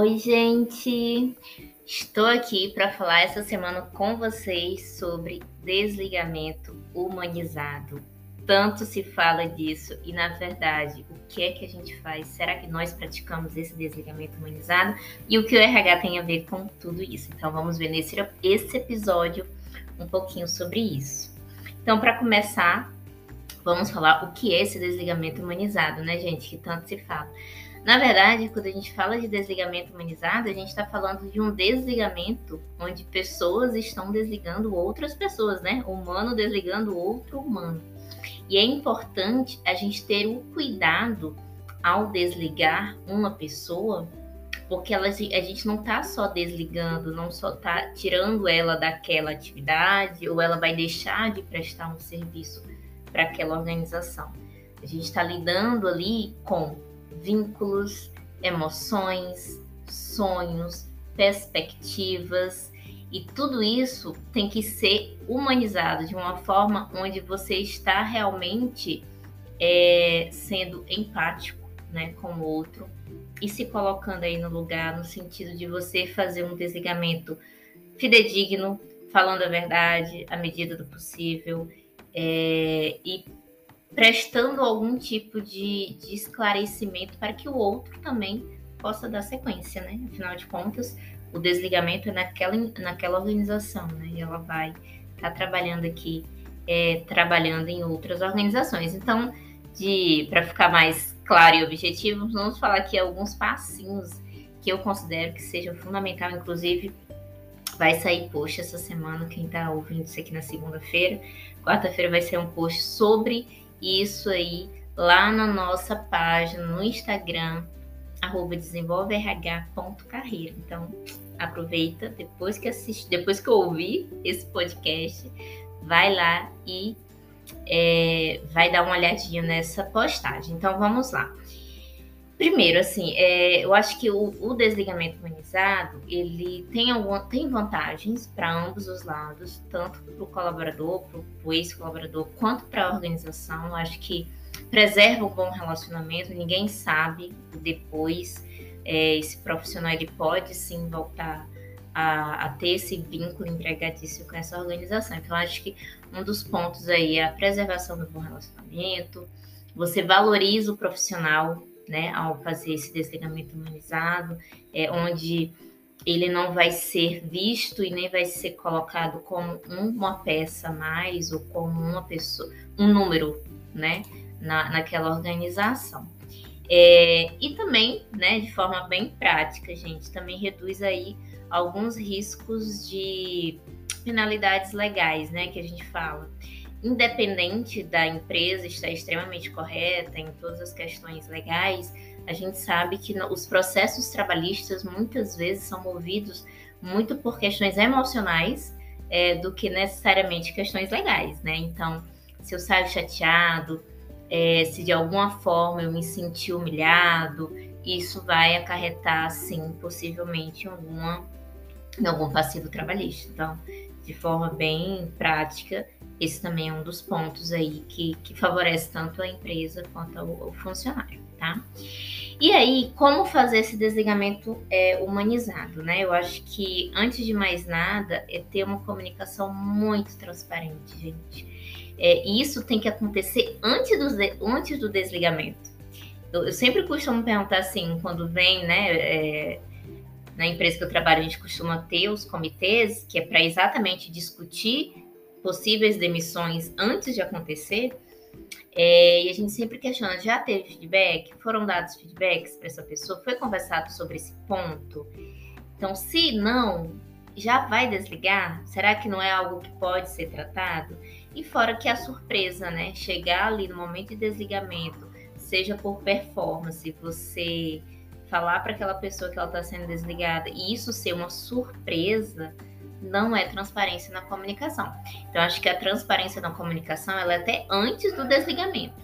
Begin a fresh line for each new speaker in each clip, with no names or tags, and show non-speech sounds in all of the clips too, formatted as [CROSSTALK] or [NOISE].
Oi, gente! Estou aqui para falar essa semana com vocês sobre desligamento humanizado. Tanto se fala disso e, na verdade, o que é que a gente faz? Será que nós praticamos esse desligamento humanizado? E o que o RH tem a ver com tudo isso? Então, vamos ver nesse esse episódio um pouquinho sobre isso. Então, para começar, vamos falar o que é esse desligamento humanizado, né, gente? Que tanto se fala. Na verdade, quando a gente fala de desligamento humanizado, a gente está falando de um desligamento onde pessoas estão desligando outras pessoas, né? Humano desligando outro humano. E é importante a gente ter o cuidado ao desligar uma pessoa, porque ela, a gente não está só desligando, não só está tirando ela daquela atividade, ou ela vai deixar de prestar um serviço para aquela organização. A gente está lidando ali com vínculos, emoções, sonhos, perspectivas e tudo isso tem que ser humanizado de uma forma onde você está realmente é, sendo empático né, com o outro e se colocando aí no lugar no sentido de você fazer um desligamento fidedigno, falando a verdade à medida do possível é, e prestando algum tipo de, de esclarecimento para que o outro também possa dar sequência, né? Afinal de contas, o desligamento é naquela, naquela organização, né? E ela vai estar tá trabalhando aqui, é, trabalhando em outras organizações. Então, para ficar mais claro e objetivo, vamos falar aqui alguns passinhos que eu considero que sejam fundamentais, inclusive vai sair post essa semana, quem está ouvindo isso aqui na segunda-feira. Quarta-feira vai ser um post sobre isso aí lá na nossa página no Instagram, arroba desenvolverh.carreira. Então, aproveita, depois que assistir, depois que ouvir esse podcast, vai lá e é, vai dar uma olhadinha nessa postagem. Então, vamos lá. Primeiro, assim, é, eu acho que o, o, desligamento humanizado ele tem, alguma, tem vantagens para ambos os lados, tanto para o colaborador, para o ex-colaborador, quanto para a organização. Eu acho que preserva um bom relacionamento, ninguém sabe depois. É, esse profissional ele pode sim voltar a, a, ter esse vínculo empregatício com essa organização. Então, acho que um dos pontos aí é a preservação do bom relacionamento, você valoriza o profissional né, ao fazer esse desligamento humanizado, é, onde ele não vai ser visto e nem vai ser colocado como uma peça mais ou como uma pessoa, um número, né, na, naquela organização. É, e também, né, de forma bem prática, gente, também reduz aí alguns riscos de penalidades legais, né, que a gente fala independente da empresa estar extremamente correta em todas as questões legais, a gente sabe que os processos trabalhistas muitas vezes são movidos muito por questões emocionais é, do que necessariamente questões legais, né? Então, se eu saio chateado, é, se de alguma forma eu me senti humilhado, isso vai acarretar, sim, possivelmente alguma, em algum passivo trabalhista. Então, de forma bem prática, esse também é um dos pontos aí que, que favorece tanto a empresa quanto o, funcionário, tá? E aí, como fazer esse desligamento é, humanizado, né? Eu acho que, antes de mais nada, é ter uma comunicação muito transparente, gente. É, e isso tem que acontecer antes do, antes do desligamento. Eu, eu sempre costumo perguntar assim, quando vem, né? É, na empresa que eu trabalho, a gente costuma ter os comitês, que é para exatamente discutir possíveis demissões antes de acontecer, é, e a gente sempre questiona: já teve feedback? Foram dados feedbacks para essa pessoa? Foi conversado sobre esse ponto? Então, se não, já vai desligar? Será que não é algo que pode ser tratado? E fora que a surpresa, né? Chegar ali no momento de desligamento, seja por performance, você falar para aquela pessoa que ela está sendo desligada e isso ser uma surpresa, não é transparência na comunicação. Então, acho que a transparência na comunicação ela é até antes do desligamento.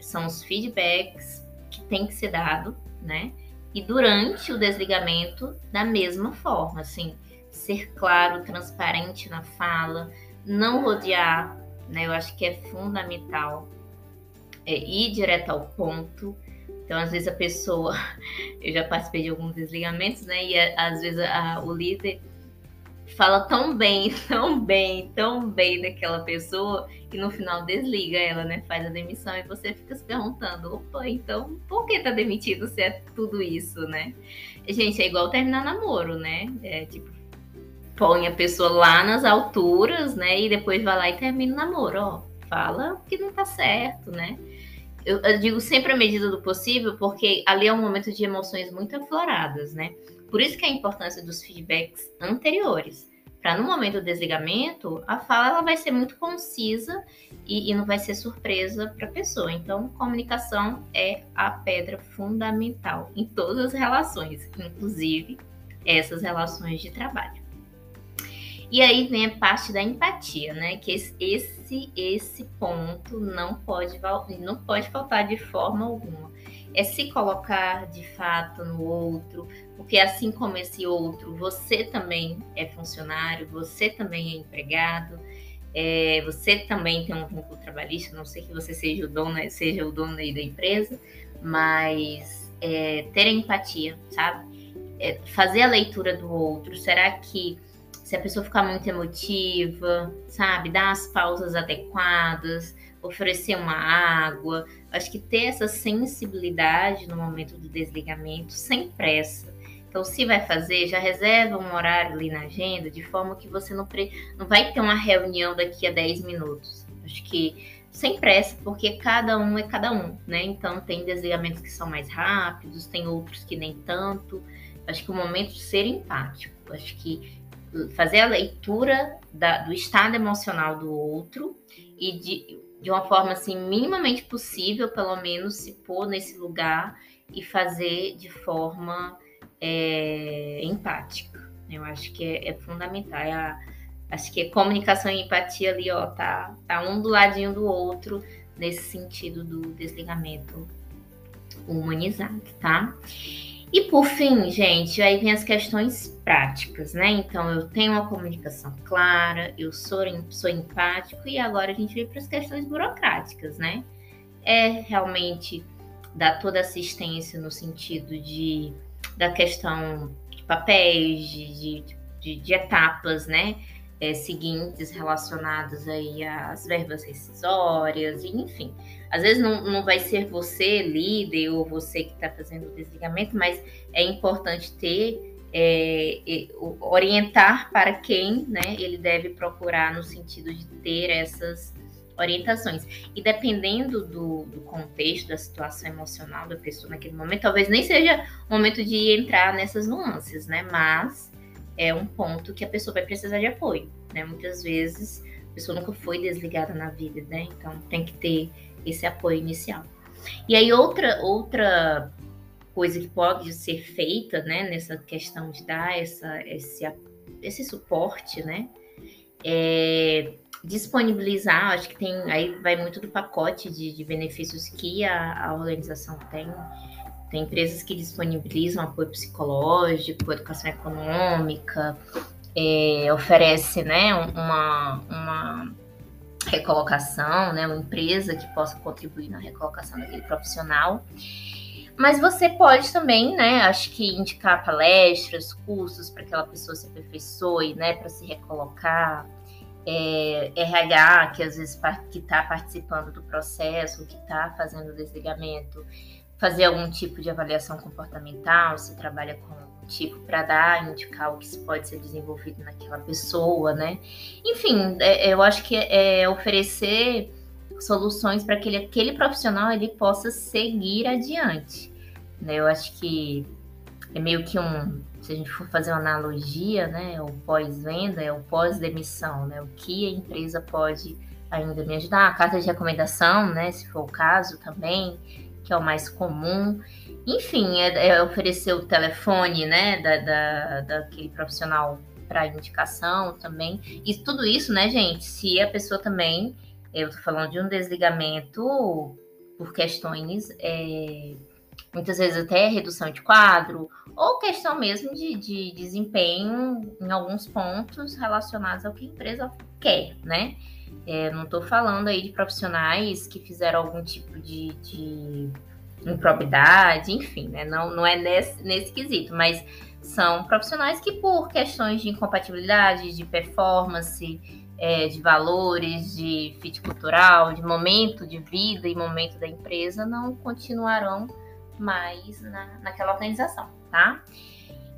São os feedbacks que tem que ser dado, né? E durante o desligamento, da mesma forma, assim, ser claro, transparente na fala, não rodear, né? Eu acho que é fundamental é, ir direto ao ponto, Então, às vezes a pessoa, [LAUGHS] eu já participei de alguns desligamentos, né? E às vezes a, o líder fala tão bem, [LAUGHS] tão bem, tão bem daquela pessoa que no final desliga ela, né? Faz a demissão e você fica se perguntando, opa, então por que tá demitido se é tudo isso, né? Gente, é igual terminar namoro, né? É tipo, põe a pessoa lá nas alturas, né? E depois vai lá e termina o namoro, ó. Fala que não tá certo, né? Eu, eu, digo sempre à medida do possível, porque ali é um momento de emoções muito afloradas, né? Por isso que a importância dos feedbacks anteriores. Para no momento do desligamento, a fala ela vai ser muito concisa e, e não vai ser surpresa para a pessoa. Então, comunicação é a pedra fundamental em todas as relações, inclusive essas relações de trabalho. E aí vem a parte da empatia, né? Que esse esse ponto não pode não pode faltar de forma alguma. É se colocar de fato no outro, porque assim como esse outro, você também é funcionário, você também é empregado, é, você também tem um vínculo trabalhista, não sei que você seja o dono, seja o dono da empresa, mas é, ter empatia, sabe? É, fazer a leitura do outro. Será que se a pessoa ficar muito emotiva, sabe, dar as pausas adequadas, oferecer uma água. Acho que ter essa sensibilidade no momento do desligamento, sem pressa. Então, se vai fazer, já reserva um horário ali na agenda, de forma que você não, pre... não vai ter uma reunião daqui a 10 minutos. Acho que sem pressa, porque cada um é cada um, né? Então, tem desligamentos que são mais rápidos, tem outros que nem tanto. Acho que o momento de ser empático. Acho que fazer a leitura da, do estado emocional do outro e de, de uma forma assim minimamente possível, pelo menos se pôr nesse lugar e fazer de forma é, empática. Eu acho que é, é fundamental. É a, acho que é comunicação e empatia ali, ó, tá, tá um do ladinho do outro nesse sentido do desligamento humanizado, tá? E por fim, gente, aí vem as questões práticas, né? Então, eu tenho uma comunicação clara, eu sou, sou empático e agora a gente vem para as questões burocráticas, né? É realmente dar toda assistência no sentido de da questão de papéis, de, de, de etapas, né? É, seguintes relacionados aí às verbas rescisórias, enfim. Às vezes não, não vai ser você, líder, ou você que está fazendo o desligamento, mas é importante ter, é, orientar para quem né, ele deve procurar no sentido de ter essas orientações. E dependendo do, do, contexto, da situação emocional da pessoa naquele momento, talvez nem seja o momento de entrar nessas nuances, né? Mas é um ponto que a pessoa vai precisar de apoio, né? Muitas vezes a pessoa nunca foi desligada na vida, né? Então tem que ter esse apoio inicial. E aí outra outra coisa que pode ser feita, né, nessa questão de dar essa esse esse suporte, né? É disponibilizar, acho que tem aí vai muito do pacote de, de benefícios que a, a organização tem tem empresas que disponibilizam apoio psicológico, educação econômica, é, oferece né, uma, uma recolocação, né, uma empresa que possa contribuir na recolocação daquele profissional. Mas você pode também, né, acho que indicar palestras, cursos para que aquela pessoa se aperfeiçoe, né, para se recolocar. É, RH, que às vezes que está participando do processo, que está fazendo o desligamento, fazer algum tipo de avaliação comportamental, se trabalha com um tipo para dar, indicar o que pode ser desenvolvido naquela pessoa, né? Enfim, é, eu acho que é, é oferecer soluções para que aquele profissional ele possa seguir adiante. Né? Eu acho que é meio que um, se a gente for fazer uma analogia, né, o pós-venda é o pós-demissão, né? O que a empresa pode ainda me ajudar, a carta de recomendação, né, se for o caso também, que é o mais comum. Enfim, é, é oferecer o telefone, né, da, da, daquele profissional para indicação também. E tudo isso, né, gente, se a pessoa também, eu tô falando de um desligamento por questões, é, muitas vezes até redução de quadro, ou questão mesmo de, de desempenho em alguns pontos relacionados ao que a empresa quer, né? É, não estou falando aí de profissionais que fizeram algum tipo de, de improbidade, enfim, né? Não, não é nesse, nesse quesito, mas são profissionais que, por questões de incompatibilidade, de performance, é, de valores, de fit cultural, de momento de vida e momento da empresa, não continuarão mais na, naquela organização, tá?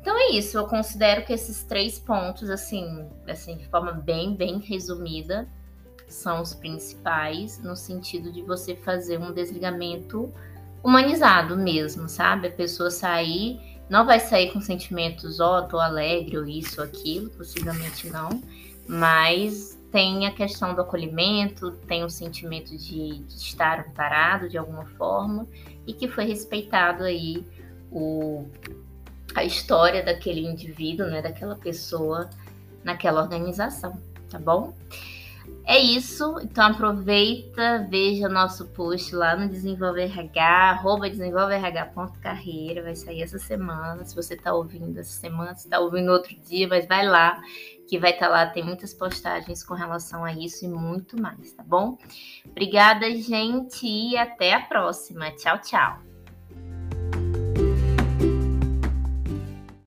Então é isso, eu considero que esses três pontos, assim, assim, de forma bem, bem resumida, são os principais no sentido de você fazer um desligamento humanizado mesmo, sabe? A pessoa sair, não vai sair com sentimentos, ó, oh, tô alegre, ou isso, ou aquilo, possivelmente não, mas tem a questão do acolhimento, tem o sentimento de, de estar amparado de alguma forma e que foi respeitado aí o, a história daquele indivíduo, né, daquela pessoa naquela organização, tá bom? É isso, então aproveita, veja nosso post lá no Desenvolver RH, arroba desenvolverh.carreira, vai sair essa semana, se você está ouvindo essa semana, se está ouvindo outro dia, mas vai lá, que vai estar tá lá, tem muitas postagens com relação a isso e muito mais, tá bom? Obrigada, gente, e até a próxima. Tchau, tchau.